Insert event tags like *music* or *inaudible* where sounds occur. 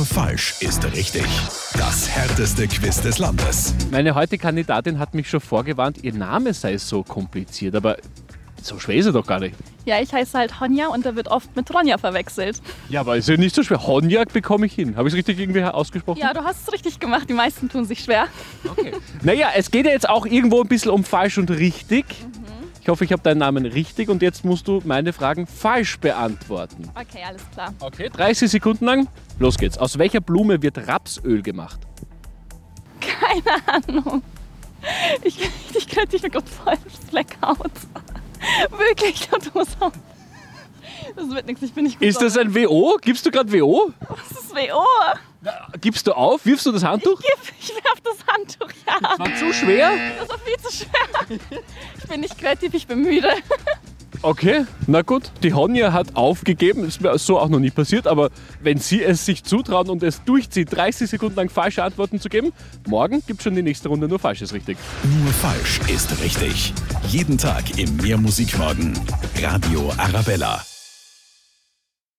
Nur falsch ist richtig. Das härteste Quiz des Landes. Meine heutige Kandidatin hat mich schon vorgewarnt, ihr Name sei so kompliziert, aber so schwer ist er doch gar nicht. Ja, ich heiße halt Honja und da wird oft mit Ronja verwechselt. Ja, aber ist ja nicht so schwer. Honjak bekomme ich hin. Habe ich es richtig irgendwie ausgesprochen? Ja, du hast es richtig gemacht. Die meisten tun sich schwer. Okay. Naja, es geht ja jetzt auch irgendwo ein bisschen um falsch und richtig. Ich hoffe, ich habe deinen Namen richtig und jetzt musst du meine Fragen falsch beantworten. Okay, alles klar. Okay, 30 Sekunden lang. Los geht's. Aus welcher Blume wird Rapsöl gemacht? Keine Ahnung. Ich, ich könnte dich gerade voll Blackout. Wirklich, du. Das wird nichts, ich bin nicht gut. Ist das ein WO? Gibst du gerade WO? Das ist WO. Gibst du auf? Wirfst du das Handtuch? Ich, ich werf das Handtuch, ja. War zu schwer? Das war schwer. *laughs* Ich bin nicht kreativ, ich bin müde. Okay, na gut. Die Honja hat aufgegeben. Ist mir so auch noch nie passiert, aber wenn sie es sich zutrauen und es durchzieht, 30 Sekunden lang falsche Antworten zu geben, morgen gibt es schon die nächste Runde nur Falsches richtig. Nur falsch ist richtig. Jeden Tag im Mehrmusikmorgen. Radio Arabella.